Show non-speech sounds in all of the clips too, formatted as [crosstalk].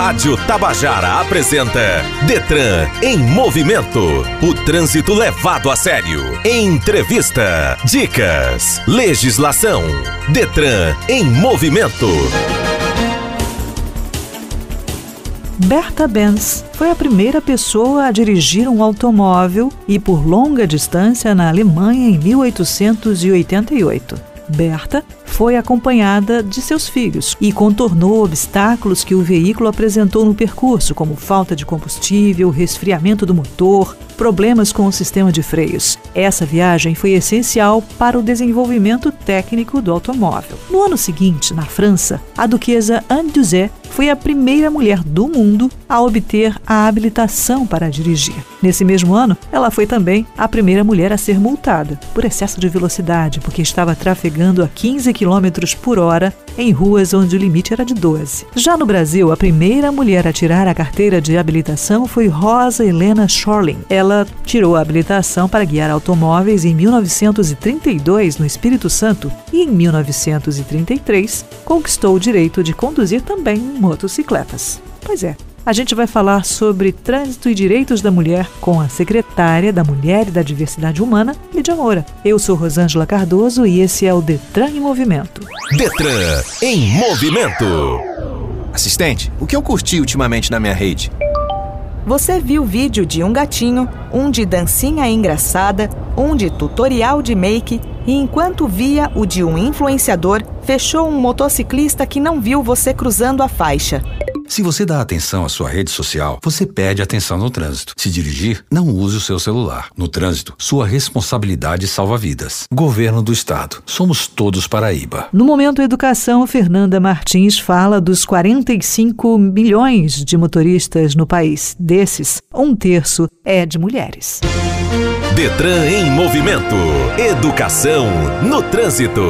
Rádio Tabajara apresenta Detran em movimento. O trânsito levado a sério. Entrevista, dicas, legislação. Detran em movimento. Berta Benz foi a primeira pessoa a dirigir um automóvel e por longa distância na Alemanha em 1888. Berta foi acompanhada de seus filhos e contornou obstáculos que o veículo apresentou no percurso, como falta de combustível, resfriamento do motor, problemas com o sistema de freios. Essa viagem foi essencial para o desenvolvimento técnico do automóvel. No ano seguinte, na França, a duquesa Anne Duzet foi a primeira mulher do mundo a obter a habilitação para dirigir. Nesse mesmo ano, ela foi também a primeira mulher a ser multada por excesso de velocidade, porque estava trafegando a 15 km por hora em ruas onde o limite era de 12. Já no Brasil, a primeira mulher a tirar a carteira de habilitação foi Rosa Helena Schorling. Ela tirou a habilitação para guiar automóveis em 1932 no Espírito Santo e em 1933 conquistou o direito de conduzir também motocicletas. Pois é, a gente vai falar sobre trânsito e direitos da mulher com a secretária da Mulher e da Diversidade Humana, Lídia Moura. Eu sou Rosângela Cardoso e esse é o Detran em Movimento. Detran em movimento. Assistente, o que eu curti ultimamente na minha rede? Você viu vídeo de um gatinho, um de dancinha engraçada, um de tutorial de make e enquanto via o de um influenciador, fechou um motociclista que não viu você cruzando a faixa. Se você dá atenção à sua rede social, você perde atenção no trânsito. Se dirigir, não use o seu celular. No trânsito, sua responsabilidade salva vidas. Governo do Estado. Somos todos Paraíba. No Momento Educação, Fernanda Martins fala dos 45 milhões de motoristas no país. Desses, um terço é de mulheres. Detran em movimento. Educação no trânsito.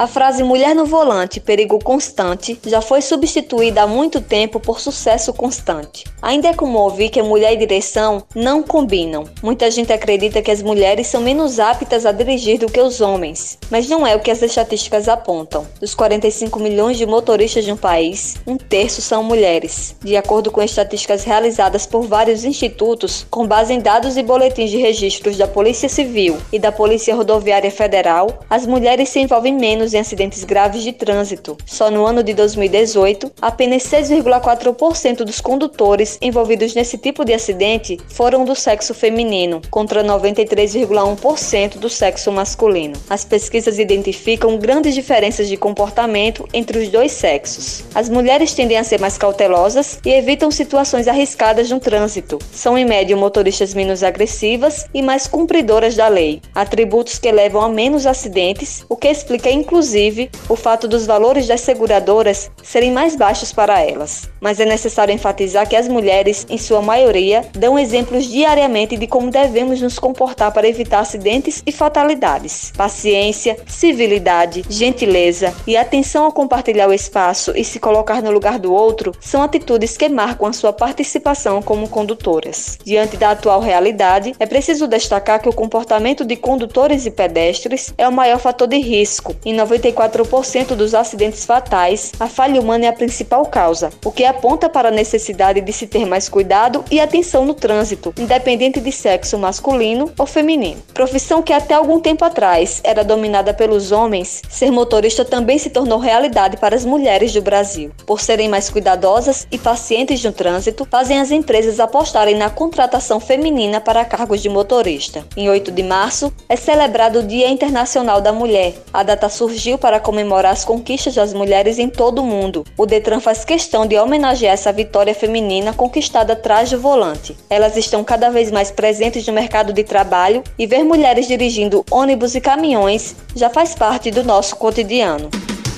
A frase mulher no volante, perigo constante, já foi substituída há muito tempo por sucesso constante. Ainda é comum ouvir que mulher e direção não combinam. Muita gente acredita que as mulheres são menos aptas a dirigir do que os homens, mas não é o que as estatísticas apontam. Dos 45 milhões de motoristas de um país, um terço são mulheres, de acordo com estatísticas realizadas por vários institutos com base em dados e boletins de registros da Polícia Civil e da Polícia Rodoviária Federal. As mulheres se envolvem menos em acidentes graves de trânsito. Só no ano de 2018, apenas 6,4% dos condutores envolvidos nesse tipo de acidente foram do sexo feminino, contra 93,1% do sexo masculino. As pesquisas identificam grandes diferenças de comportamento entre os dois sexos. As mulheres tendem a ser mais cautelosas e evitam situações arriscadas no trânsito. São, em média, motoristas menos agressivas e mais cumpridoras da lei, atributos que levam a menos acidentes, o que explica inclusive inclusive o fato dos valores das seguradoras serem mais baixos para elas. Mas é necessário enfatizar que as mulheres, em sua maioria, dão exemplos diariamente de como devemos nos comportar para evitar acidentes e fatalidades. Paciência, civilidade, gentileza e atenção ao compartilhar o espaço e se colocar no lugar do outro são atitudes que marcam a sua participação como condutoras. Diante da atual realidade, é preciso destacar que o comportamento de condutores e pedestres é o maior fator de risco e 94% dos acidentes fatais, a falha humana é a principal causa, o que aponta para a necessidade de se ter mais cuidado e atenção no trânsito, independente de sexo masculino ou feminino. Profissão que até algum tempo atrás era dominada pelos homens, ser motorista também se tornou realidade para as mulheres do Brasil. Por serem mais cuidadosas e pacientes no trânsito, fazem as empresas apostarem na contratação feminina para cargos de motorista. Em 8 de março é celebrado o Dia Internacional da Mulher. A data surgiu surgiu para comemorar as conquistas das mulheres em todo o mundo. O Detran faz questão de homenagear essa vitória feminina conquistada atrás do volante. Elas estão cada vez mais presentes no mercado de trabalho e ver mulheres dirigindo ônibus e caminhões já faz parte do nosso cotidiano.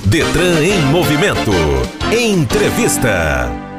Detran em movimento. Entrevista.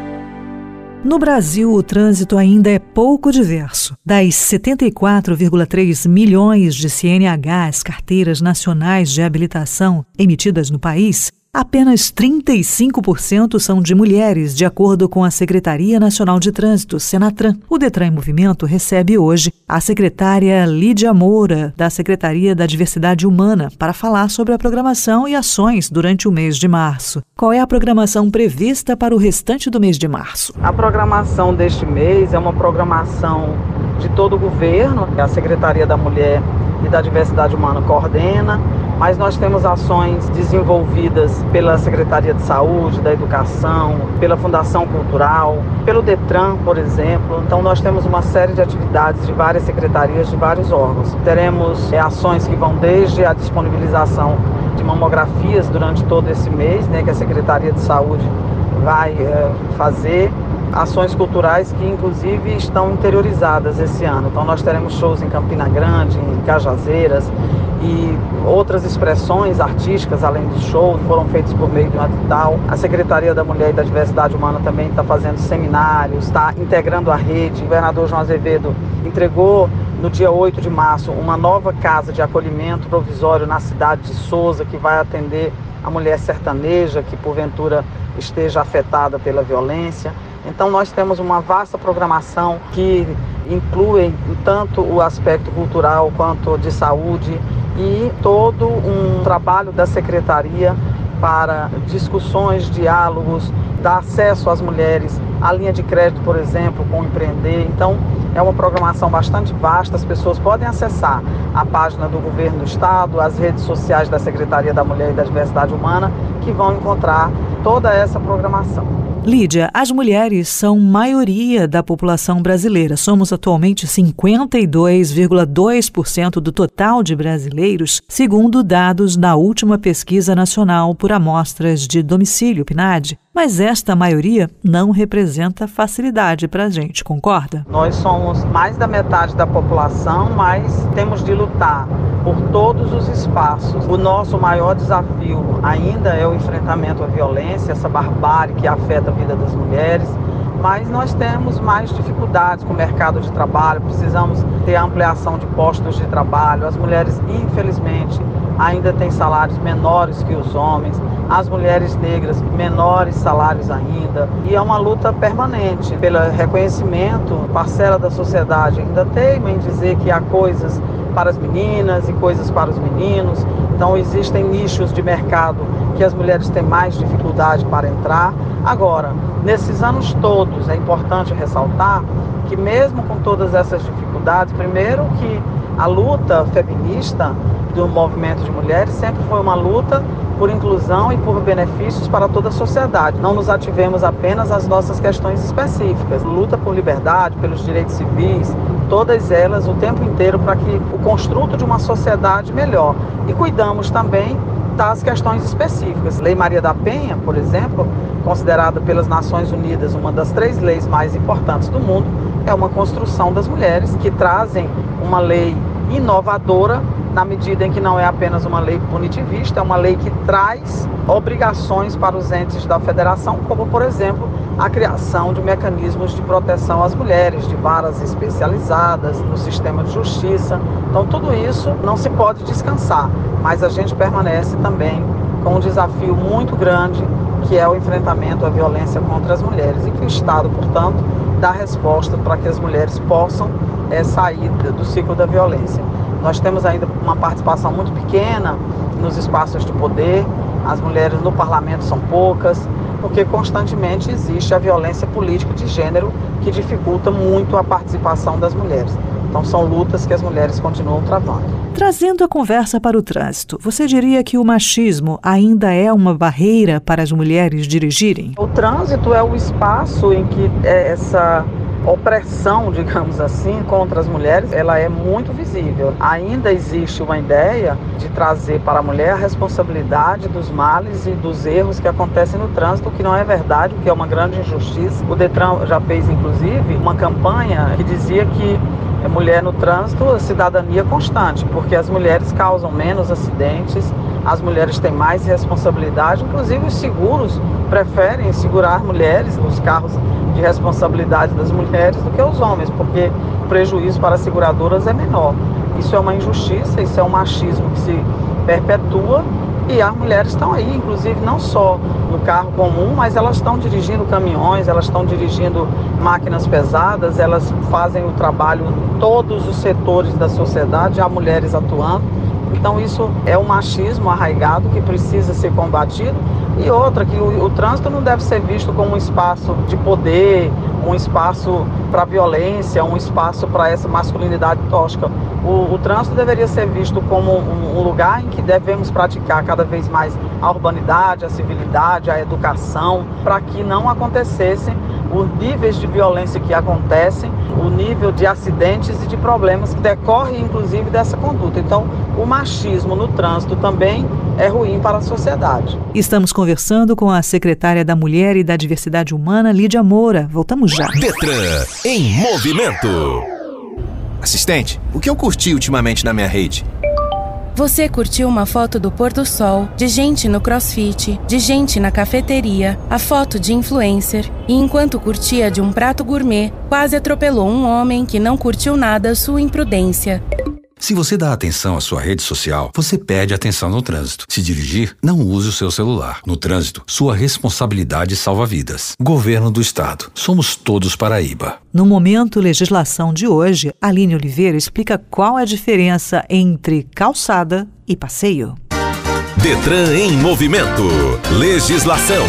No Brasil, o trânsito ainda é pouco diverso. Das 74,3 milhões de CNHs, carteiras nacionais de habilitação, emitidas no país, apenas 35% são de mulheres, de acordo com a Secretaria Nacional de Trânsito, Senatran. O Detran em Movimento recebe hoje a secretária Lídia Moura, da Secretaria da Diversidade Humana, para falar sobre a programação e ações durante o mês de março. Qual é a programação prevista para o restante do mês de março? A programação deste mês é uma programação de todo o governo, a Secretaria da Mulher e da Diversidade Humana coordena, mas nós temos ações desenvolvidas pela Secretaria de Saúde, da Educação, pela Fundação Cultural, pelo Detran, por exemplo. Então nós temos uma série de atividades de várias secretarias, de vários órgãos. Teremos é, ações que vão desde a disponibilização de mamografias durante todo esse mês, né, que a Secretaria de Saúde vai é, fazer ações culturais que inclusive estão interiorizadas esse ano. Então nós teremos shows em Campina Grande, em Cajazeiras e outras expressões artísticas além do show foram feitas por meio de um edital. A Secretaria da Mulher e da Diversidade Humana também está fazendo seminários, está integrando a rede. O governador João Azevedo entregou no dia 8 de março uma nova casa de acolhimento provisório na cidade de Souza que vai atender a mulher sertaneja que porventura esteja afetada pela violência. Então nós temos uma vasta programação que inclui tanto o aspecto cultural quanto de saúde e todo um trabalho da secretaria para discussões, diálogos, dar acesso às mulheres à linha de crédito, por exemplo, com empreender. Então, é uma programação bastante vasta, as pessoas podem acessar a página do governo do estado, as redes sociais da Secretaria da Mulher e da Diversidade Humana, que vão encontrar toda essa programação. Lídia, as mulheres são maioria da população brasileira. Somos atualmente 52,2% do total de brasileiros, segundo dados da última pesquisa nacional por amostras de domicílio, PNAD. Mas esta maioria não representa facilidade para a gente, concorda? Nós somos mais da metade da população, mas temos de lutar por todos os espaços. O nosso maior desafio ainda é o enfrentamento à violência, essa barbárie que afeta a vida das mulheres mas nós temos mais dificuldades com o mercado de trabalho, precisamos ter ampliação de postos de trabalho. As mulheres, infelizmente, ainda têm salários menores que os homens, as mulheres negras, menores salários ainda. E é uma luta permanente pelo reconhecimento. Parcela da sociedade ainda teima em dizer que há coisas para as meninas e coisas para os meninos. Então existem nichos de mercado que as mulheres têm mais dificuldade para entrar. Agora, nesses anos todos, é importante ressaltar que mesmo com todas essas dificuldades, primeiro que a luta feminista do movimento de mulheres sempre foi uma luta por inclusão e por benefícios para toda a sociedade. Não nos ativemos apenas às nossas questões específicas. Luta por liberdade, pelos direitos civis, todas elas o tempo inteiro para que o construto de uma sociedade melhor. E cuidamos também das questões específicas. Lei Maria da Penha, por exemplo, considerada pelas Nações Unidas uma das três leis mais importantes do mundo, é uma construção das mulheres que trazem uma lei inovadora na medida em que não é apenas uma lei punitivista, é uma lei que traz obrigações para os entes da federação, como por exemplo a criação de mecanismos de proteção às mulheres, de varas especializadas no sistema de justiça. Então tudo isso não se pode descansar, mas a gente permanece também com um desafio muito grande que é o enfrentamento à violência contra as mulheres e que o Estado, portanto, dá resposta para que as mulheres possam é, sair do ciclo da violência. Nós temos ainda uma participação muito pequena nos espaços de poder, as mulheres no parlamento são poucas, porque constantemente existe a violência política de gênero que dificulta muito a participação das mulheres. Então são lutas que as mulheres continuam travando. Trazendo a conversa para o trânsito, você diria que o machismo ainda é uma barreira para as mulheres dirigirem? O trânsito é o espaço em que é essa opressão, [laughs] digamos assim, contra as mulheres, ela é muito visível. Ainda existe uma ideia de trazer para a mulher a responsabilidade dos males e dos erros que acontecem no trânsito, o que não é verdade, o que é uma grande injustiça. O Detran já fez, inclusive, uma campanha que dizia que mulher no trânsito, cidadania constante, porque as mulheres causam menos acidentes, as mulheres têm mais responsabilidade, inclusive os seguros preferem segurar mulheres, os carros de responsabilidade das mulheres do que os homens, porque o prejuízo para as seguradoras é menor. Isso é uma injustiça, isso é um machismo que se perpetua E as mulheres estão aí, inclusive não só no carro comum, mas elas estão dirigindo caminhões, elas estão dirigindo máquinas pesadas, elas fazem o trabalho em todos os setores da sociedade, há mulheres atuando. Então isso é um machismo arraigado que precisa ser combatido. E outra, que o, o trânsito não deve ser visto como um espaço de poder, um espaço para violência, um espaço para essa masculinidade tóxica. O, o, trânsito deveria ser visto como um, um, lugar em que devemos praticar cada vez mais a urbanidade, a civilidade, a educação, para que não acontecessem os níveis de violência que acontecem, o nível de acidentes e de problemas que decorrem inclusive dessa conduta. Então, o machismo no trânsito também é ruim para a sociedade. Estamos conversando com a secretária da Mulher e da Diversidade Humana, Lídia Moura. Voltamos já. Detran em movimento. Assistente, o que eu curti ultimamente na minha rede? Você curtiu uma foto do pôr do sol, de gente no crossfit, de gente na cafeteria, a foto de influencer, e enquanto curtia de um prato gourmet, quase atropelou um homem que não curtiu nada sua imprudência. Se você dá atenção à sua rede social, você perde atenção no trânsito. Se dirigir, não use o seu celular. No trânsito, sua responsabilidade salva vidas. Governo do Estado. Somos todos Paraíba. No momento legislação de hoje, Aline Oliveira explica qual é a diferença entre calçada e passeio. Detran em movimento. Legislação.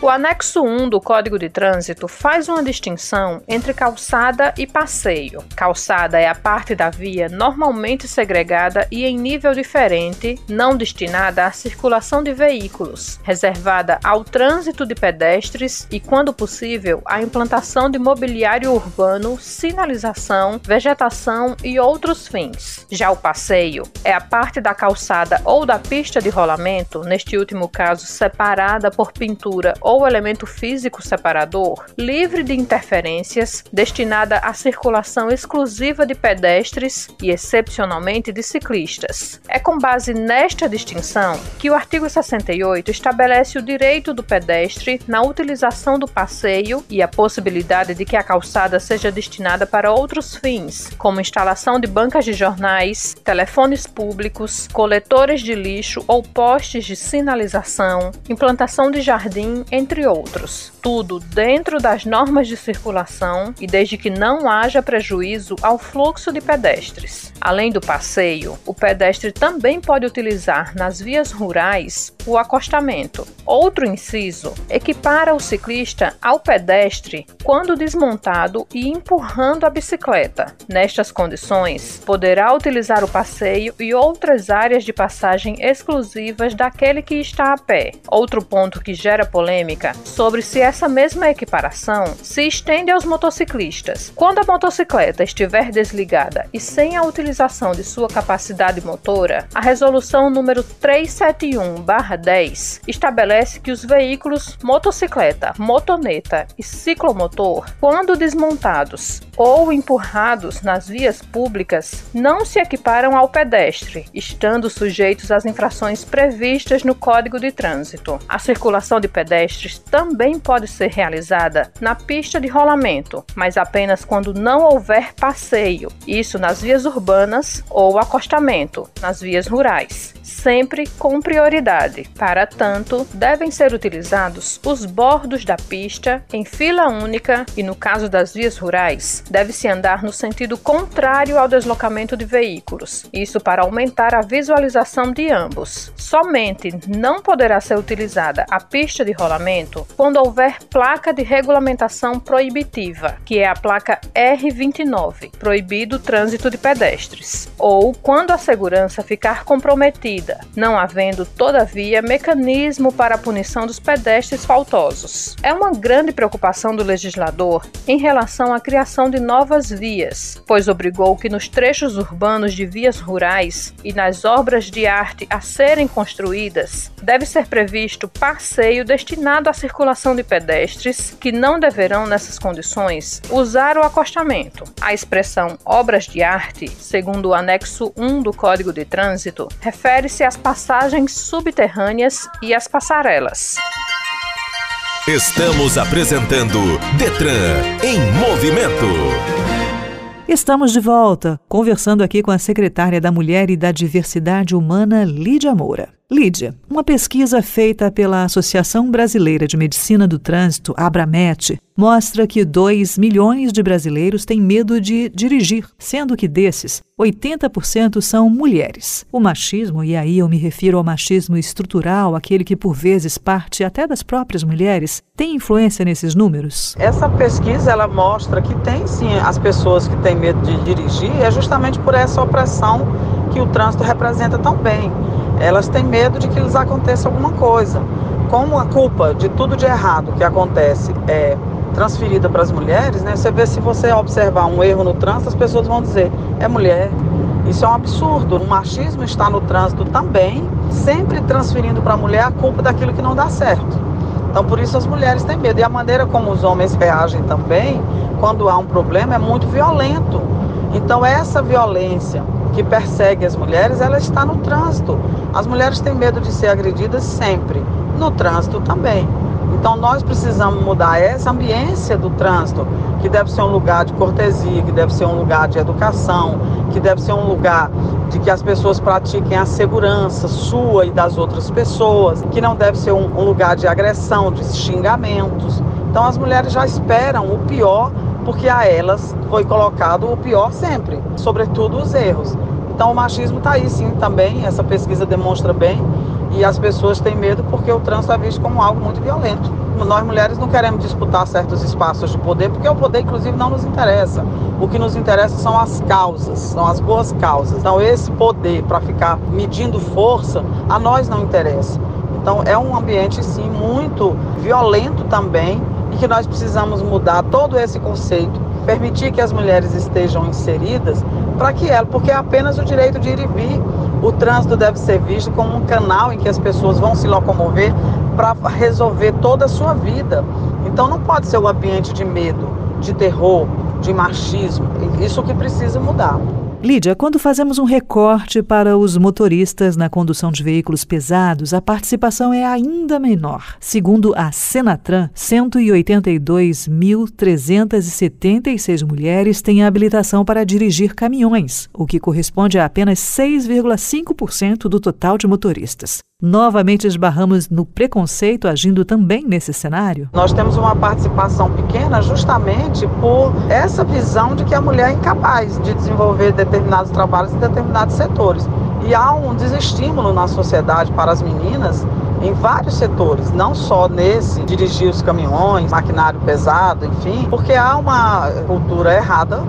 O anexo 1 do Código de Trânsito faz uma distinção entre calçada e passeio. Calçada é a parte da via normalmente segregada e em nível diferente, não destinada à circulação de veículos, reservada ao trânsito de pedestres e, quando possível, à implantação de mobiliário urbano, sinalização, vegetação e outros fins. Já o passeio é a parte da calçada ou da pista de rolamento, neste último caso separada por pintura ou elemento físico separador, livre de interferências, destinada à circulação exclusiva de pedestres e, excepcionalmente, de ciclistas. É com base nesta distinção que o artigo 68 estabelece o direito do pedestre na utilização do passeio e a possibilidade de que a calçada seja destinada para outros fins, como instalação de bancas de jornais, telefones públicos, coletores de lixo ou postes de sinalização, implantação de jardim, entre outros. Tudo dentro das normas de circulação e desde que não haja prejuízo ao fluxo de pedestres. Além do passeio, o pedestre também pode utilizar nas vias rurais o acostamento. Outro inciso equipara o ciclista ao pedestre quando desmontado e empurrando a bicicleta. Nestas condições, poderá utilizar o passeio e outras áreas de passagem exclusivas daquele que está a pé. Outro ponto que gera polêmica sobre se essa mesma equiparação se estende aos motociclistas. Quando a motocicleta estiver desligada e sem a utilização de sua capacidade motora, a resolução número 371/10 estabelece que os veículos motocicleta, motoneta e ciclomotor, quando desmontados ou empurrados nas vias públicas, não se equiparam ao pedestre, estando sujeitos às infrações previstas no Código de Trânsito. A circulação de pedestres também pode ser realizada na pista de rolamento, mas apenas quando não houver passeio, isso nas vias urbanas ou acostamento, nas vias rurais, sempre com prioridade. Para tanto, devem ser utilizados os bordos da pista em fila única e, no caso das vias rurais, deve-se andar no sentido contrário ao deslocamento de veículos, isso para aumentar a visualização de ambos. Somente não poderá ser utilizada a pista de rolamento quando houver placa de regulamentação proibitiva, que é a placa R29, proibido o trânsito de pedestres, ou quando a segurança ficar comprometida, não havendo, todavia, mecanismo para a punição dos pedestres faltosos. É uma grande preocupação do legislador em relação à criação de novas vias, pois obrigou que nos trechos urbanos de vias rurais e nas obras de arte a serem construídas, deve ser previsto passeio destinado à circulação de pedestres que não deverão, nessas condições, usar o acostamento. A expressão obras de arte, segundo o anexo 1 do Código de Trânsito, refere-se às passagens subterrâneas e às passarelas. Estamos apresentando Detran em movimento. Estamos de volta, conversando aqui com a secretária da Mulher e da Diversidade Humana, Lídia Moura. Lídia, uma pesquisa feita pela Associação Brasileira de Medicina do Trânsito, Abramet, mostra que 2 milhões de brasileiros têm medo de dirigir, sendo que desses, 80% são mulheres. O machismo, e aí eu me refiro ao machismo estrutural, aquele que por vezes parte até das próprias mulheres, tem influência nesses números? Essa pesquisa ela mostra que tem sim as pessoas que têm medo de dirigir, é justamente por essa opressão que o trânsito representa tão bem elas têm medo de que lhes aconteça alguma coisa. Como a culpa de tudo de errado que acontece é transferida para as mulheres, né? Você vê se você observar um erro no trânsito, as pessoas vão dizer é mulher. Isso é um absurdo. O machismo está no trânsito também, sempre transferindo para a mulher a culpa daquilo que não dá certo. Então, por isso as mulheres têm medo. E a maneira como os homens reagem também, quando há um problema, é muito violento. Então, essa violência que persegue as mulheres, ela está no trânsito. As mulheres têm medo de ser agredidas sempre, no trânsito também. Então nós precisamos mudar essa ambiência do trânsito, que deve ser um lugar de cortesia, que deve ser um lugar de educação, que deve ser um lugar de que as pessoas pratiquem a segurança sua e das outras pessoas, que não deve ser um, um lugar de agressão, de xingamentos. Então as mulheres já esperam o pior, porque a elas foi colocado o pior sempre, sobretudo os erros. Então o machismo está aí sim também, essa pesquisa demonstra bem, e as pessoas têm medo porque o trânsito é visto como algo muito violento. Nós mulheres não queremos disputar certos espaços de poder, porque o poder, inclusive, não nos interessa. O que nos interessa são as causas, são as boas causas. Então, esse poder para ficar medindo força, a nós não interessa. Então, é um ambiente, sim, muito violento também e que nós precisamos mudar todo esse conceito permitir que as mulheres estejam inseridas para que ela, porque é apenas o direito de ir e vir. O trânsito deve ser visto como um canal em que as pessoas vão se locomover para resolver toda a sua vida. Então não pode ser um ambiente de medo, de terror, de machismo. Isso que precisa mudar. Lídia, quando fazemos um recorte para os motoristas na condução de veículos pesados, a participação é ainda menor. Segundo a Senatran, 182.376 mulheres têm habilitação para dirigir caminhões, o que corresponde a apenas 6,5% do total de motoristas. Novamente esbarramos no preconceito agindo também nesse cenário? Nós temos uma participação pequena justamente por essa visão de que a mulher é incapaz de desenvolver determinados trabalhos em determinados setores. E há um desestímulo na sociedade para as meninas em vários setores, não só nesse dirigir os caminhões, maquinário pesado, enfim, porque há uma cultura errada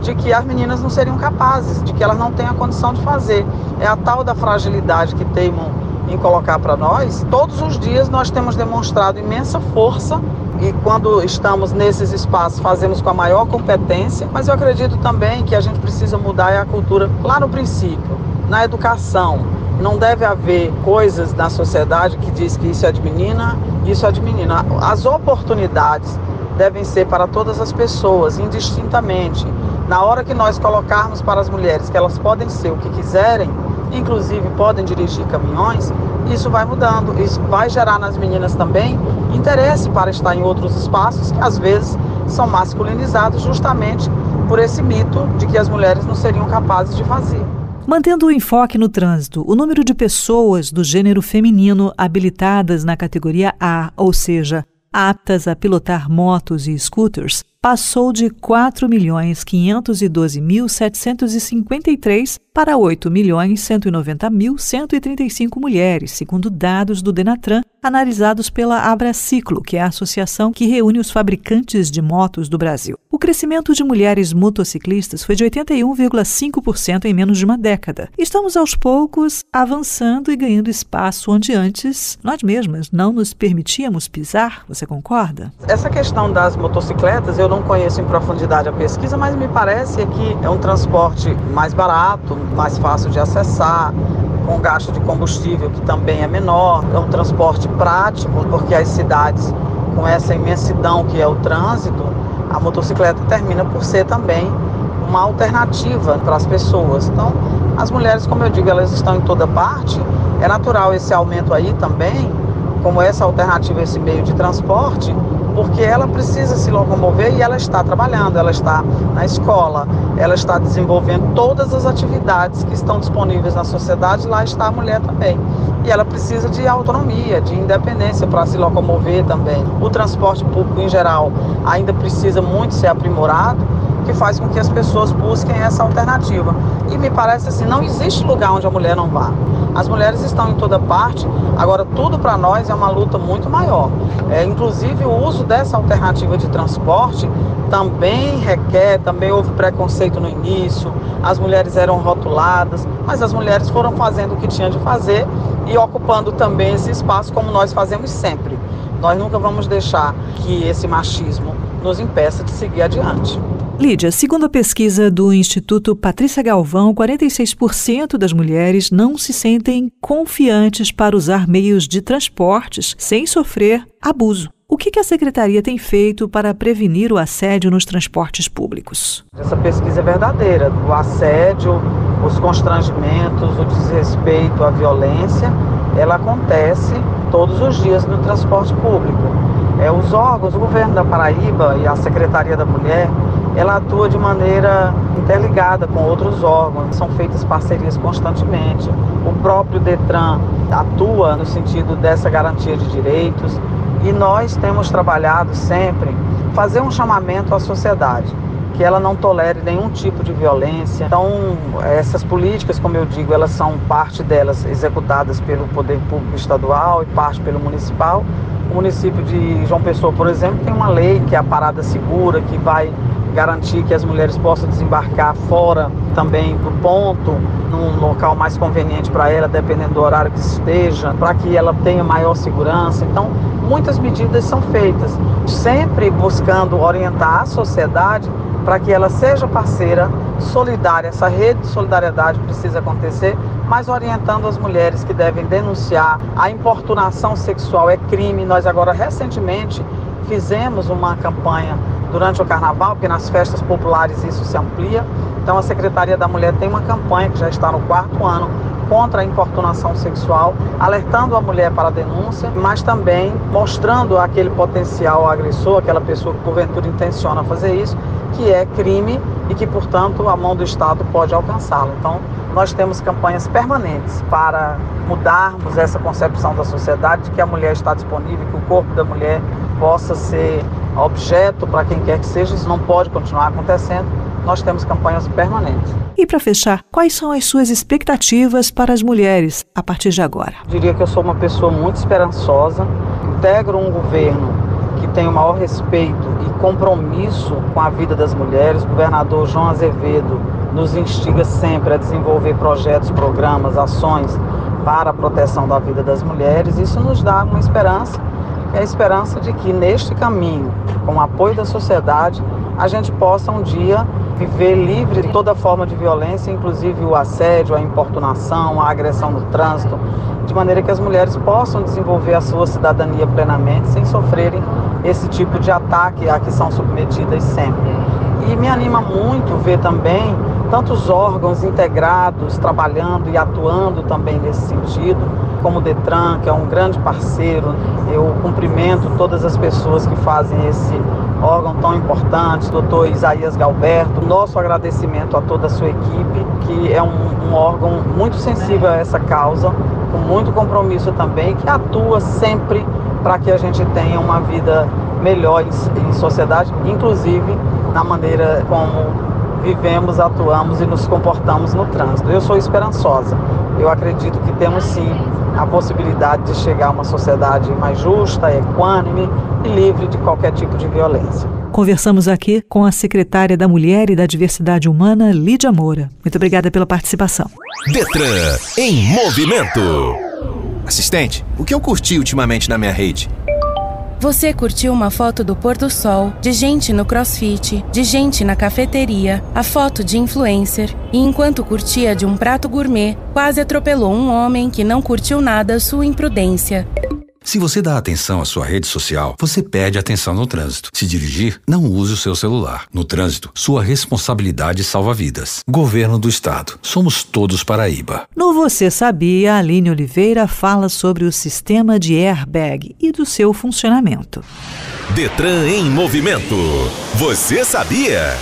de que as meninas não seriam capazes, de que elas não têm a condição de fazer. É a tal da fragilidade que teimam em colocar para nós, todos os dias nós temos demonstrado imensa força e quando estamos nesses espaços fazemos com a maior competência, mas eu acredito também que a gente precisa mudar a cultura lá no princípio, na educação. Não deve haver coisas na sociedade que diz que isso é de menina, isso é de menina. As oportunidades devem ser para todas as pessoas, indistintamente. Na hora que nós colocarmos para as mulheres que elas podem ser o que quiserem, inclusive podem dirigir caminhões, isso vai mudando. Isso vai gerar nas meninas também interesse para estar em outros espaços que às vezes são masculinizados justamente por esse mito de que as mulheres não seriam capazes de fazer. Mantendo o enfoque no trânsito, o número de pessoas do gênero feminino habilitadas na categoria A, ou seja, aptas a pilotar motos e scooters, passou de 4.512.753 para 8.190.135 mulheres, segundo dados do Denatran, analisados pela Abraciclo, que é a associação que reúne os fabricantes de motos do Brasil. O crescimento de mulheres motociclistas foi de 81,5% em menos de uma década. Estamos aos poucos avançando e ganhando espaço onde antes nós mesmas não nos permitíamos pisar. Você concorda? Essa questão das motocicletas, eu não conheço em profundidade a pesquisa, mas me parece que é um transporte mais barato, mais fácil de acessar, com gasto de combustível que também é menor. É um transporte prático, porque as cidades, com essa imensidão que é o trânsito, a motocicleta termina por ser também uma alternativa para as pessoas. Então, as mulheres, como eu digo, elas estão em toda parte. É natural esse aumento aí também, como essa alternativa, esse meio de transporte, porque ela precisa se locomover e ela está trabalhando, ela está na escola, ela está desenvolvendo todas as atividades que estão disponíveis na sociedade, lá está a mulher também. E ela precisa de autonomia, de independência para se locomover também. O transporte público em geral ainda precisa muito ser aprimorado, que faz com que as pessoas busquem essa alternativa. E me parece assim, não existe lugar onde a mulher não vá. As mulheres estão em toda parte, agora tudo para nós é uma luta muito maior. É, inclusive o uso dessa alternativa de transporte também requer, também houve preconceito no início, as mulheres eram rotuladas, mas as mulheres foram fazendo o que tinham de fazer e ocupando também esse espaço como nós fazemos sempre. Nós nunca vamos deixar que esse machismo nos impeça de seguir adiante. Lídia, segundo a pesquisa do Instituto Patrícia Galvão, 46% das mulheres não se sentem confiantes para usar meios de transportes sem sofrer abuso. O que a secretaria tem feito para prevenir o assédio nos transportes públicos? Essa pesquisa é verdadeira. O assédio, os constrangimentos, o desrespeito, a violência, ela acontece todos os dias no transporte público. É, os órgãos, o governo da Paraíba e a Secretaria da Mulher ela atua de maneira interligada com outros órgãos, são feitas parcerias constantemente. O próprio Detran atua no sentido dessa garantia de direitos e nós temos trabalhado sempre fazer um chamamento à sociedade que ela não tolere nenhum tipo de violência. Então, essas políticas, como eu digo, elas são parte delas executadas pelo poder público estadual e parte pelo municipal. O município de João Pessoa, por exemplo, tem uma lei que é a parada segura, que vai garantir que as mulheres possam desembarcar fora também do ponto, num local mais conveniente para ela, dependendo do horário que esteja, para que ela tenha maior segurança. Então, muitas medidas são feitas, sempre buscando orientar a sociedade para que ela seja parceira solidária. Essa rede de solidariedade precisa acontecer, mas orientando as mulheres que devem denunciar. A importunação sexual é crime. Nós agora recentemente fizemos uma campanha durante o carnaval, porque nas festas populares isso se amplia. Então a Secretaria da Mulher tem uma campanha que já está no quarto ano contra a importunação sexual, alertando a mulher para a denúncia, mas também mostrando aquele potencial agressor, aquela pessoa que porventura intenciona fazer isso, que é crime e que, portanto, a mão do Estado pode alcançá-lo. Então, nós temos campanhas permanentes para mudarmos essa concepção da sociedade de que a mulher está disponível, que o corpo da mulher possa ser objeto para quem quer que seja, isso não pode continuar acontecendo. Nós temos campanhas permanentes. E para fechar, quais são as suas expectativas para as mulheres a partir de agora? Eu diria que eu sou uma pessoa muito esperançosa, integro um governo que tem o maior respeito e compromisso com a vida das mulheres. O governador João Azevedo nos instiga sempre a desenvolver projetos, programas, ações para a proteção da vida das mulheres. Isso nos dá uma esperança é a esperança de que neste caminho, com o apoio da sociedade, a gente possa um dia viver livre de toda forma de violência, inclusive o assédio, a importunação, a agressão no trânsito, de maneira que as mulheres possam desenvolver a sua cidadania plenamente sem sofrerem esse tipo de ataque a que são submetidas sempre. E me anima muito ver também tantos órgãos integrados trabalhando e atuando também nesse sentido, como o Detran, que é um grande parceiro. Eu cumprimento todas as pessoas que fazem esse órgão tão importante, doutor Isaías Galberto. Nosso agradecimento a toda a sua equipe, que é um, um órgão muito sensível a essa causa, com muito compromisso também, que atua sempre para que a gente tenha uma vida melhor em, em sociedade, inclusive na maneira como vivemos, atuamos e nos comportamos no trânsito. Eu sou esperançosa. Eu acredito que temos sim a possibilidade de chegar a uma sociedade mais justa, equânime e livre de qualquer tipo de violência. Conversamos aqui com a secretária da Mulher e da Diversidade Humana, Lídia Moura. Muito obrigada pela participação. Detran em movimento. Assistente, o que eu curti ultimamente na minha rede? Você curtiu uma foto do pôr do sol, de gente no crossfit, de gente na cafeteria, a foto de influencer, e enquanto curtia de um prato gourmet, quase atropelou um homem que não curtiu nada sua imprudência. Se você dá atenção à sua rede social, você perde atenção no trânsito. Se dirigir, não use o seu celular. No trânsito, sua responsabilidade salva vidas. Governo do Estado. Somos todos Paraíba. No Você Sabia, Aline Oliveira fala sobre o sistema de airbag e do seu funcionamento. Detran em movimento. Você sabia?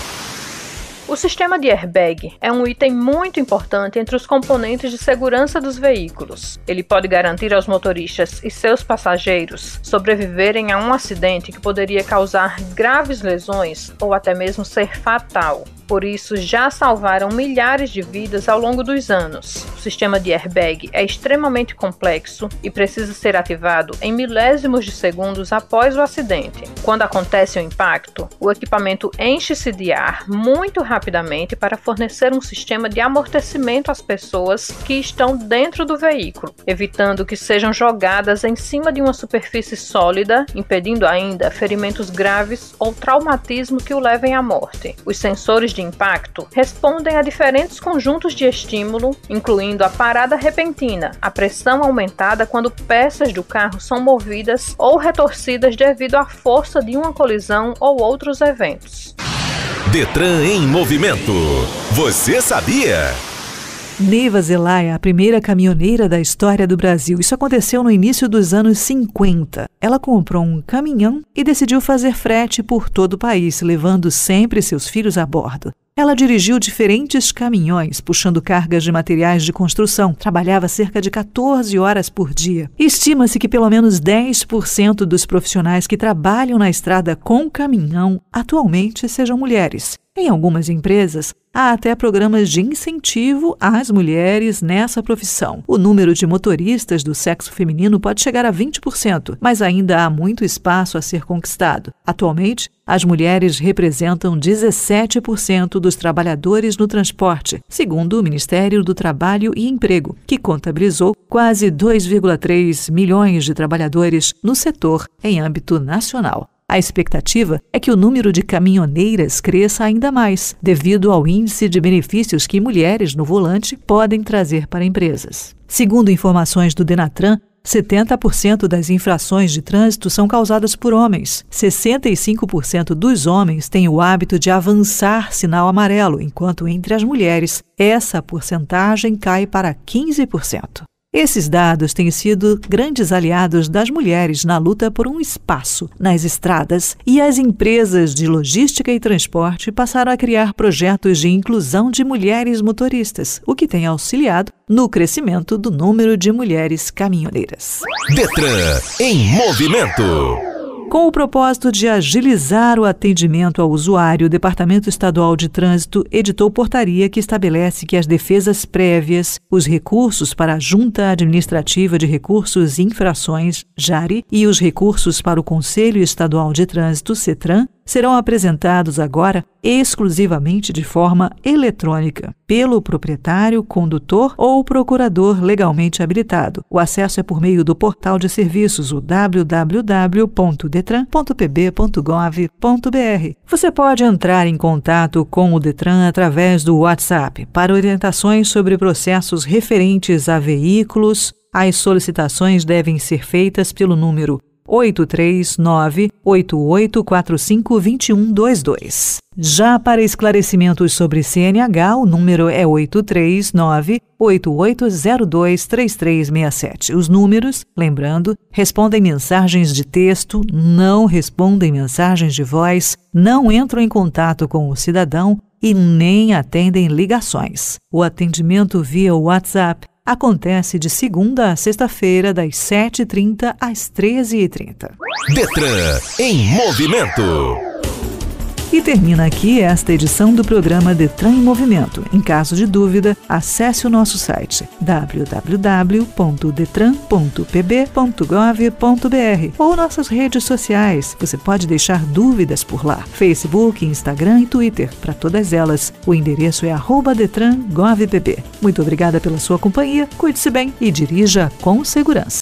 O sistema de airbag é um item muito importante entre os componentes de segurança dos veículos. Ele pode garantir aos motoristas e seus passageiros sobreviverem a um acidente que poderia causar graves lesões ou até mesmo ser fatal por isso já salvaram milhares de vidas ao longo dos anos. O sistema de airbag é extremamente complexo e precisa ser ativado em milésimos de segundos após o acidente. Quando acontece o impacto, o equipamento enche-se de ar muito rapidamente para fornecer um sistema de amortecimento às pessoas que estão dentro do veículo, evitando que sejam jogadas em cima de uma superfície sólida, impedindo ainda ferimentos graves ou traumatismo que o levem à morte. Os sensores de impacto respondem a diferentes conjuntos de estímulo, incluindo a parada repentina, a pressão aumentada quando peças do carro são movidas ou retorcidas devido à força de uma colisão ou outros eventos. Detran em movimento. Você sabia? Neiva Zelaya a primeira caminhoneira da história do Brasil. Isso aconteceu no início dos anos 50. Ela comprou um caminhão e decidiu fazer frete por todo o país, levando sempre seus filhos a bordo. Ela dirigiu diferentes caminhões, puxando cargas de materiais de construção. Trabalhava cerca de 14 horas por dia. Estima-se que pelo menos 10% dos profissionais que trabalham na estrada com caminhão atualmente sejam mulheres. Em algumas empresas, há até programas de incentivo às mulheres nessa profissão. O número de motoristas do sexo feminino pode chegar a 20%, mas ainda há muito espaço a ser conquistado. Atualmente, as mulheres representam 17% dos trabalhadores no transporte, segundo o Ministério do Trabalho e Emprego, que contabilizou quase 2,3 milhões de trabalhadores no setor em âmbito nacional. A expectativa é que o número de caminhoneiras cresça ainda mais, devido ao índice de benefícios que mulheres no volante podem trazer para empresas. Segundo informações do Denatran, 70% das infrações de trânsito são causadas por homens. 65% dos homens têm o hábito de avançar sinal amarelo, enquanto entre as mulheres essa porcentagem cai para 15%. Esses dados têm sido grandes aliados das mulheres na luta por um espaço nas estradas e as empresas de logística e transporte passaram a criar projetos de inclusão de mulheres motoristas, o que tem auxiliado no crescimento do número de mulheres caminhoneiras. Detran em movimento. Com o propósito de agilizar o atendimento ao usuário, o Departamento Estadual de Trânsito editou portaria que estabelece que as defesas prévias, os recursos para a Junta Administrativa de Recursos e Infrações, JARI, e os recursos para o Conselho Estadual de Trânsito, CETRAN, serão apresentados agora exclusivamente de forma eletrônica, pelo proprietário, condutor ou procurador legalmente habilitado. O acesso é por meio do portal de serviços, o www.detran.pb.gov.br. Você pode entrar em contato com o Detran através do WhatsApp para orientações sobre processos referentes a veículos. As solicitações devem ser feitas pelo número 839-8845-2122. Já para esclarecimentos sobre CNH, o número é 839-8802-3367. Os números, lembrando, respondem mensagens de texto, não respondem mensagens de voz, não entram em contato com o cidadão e nem atendem ligações. O atendimento via WhatsApp acontece de segunda a sexta-feira, das 7h30 às 13h30. Detran em movimento. E termina aqui esta edição do programa Detran em Movimento. Em caso de dúvida, acesse o nosso site www.detran.pb.gov.br ou nossas redes sociais. Você pode deixar dúvidas por lá: Facebook, Instagram e Twitter. Para todas elas, o endereço é @detran_govpb. Muito obrigada pela sua companhia. Cuide-se bem e dirija com segurança.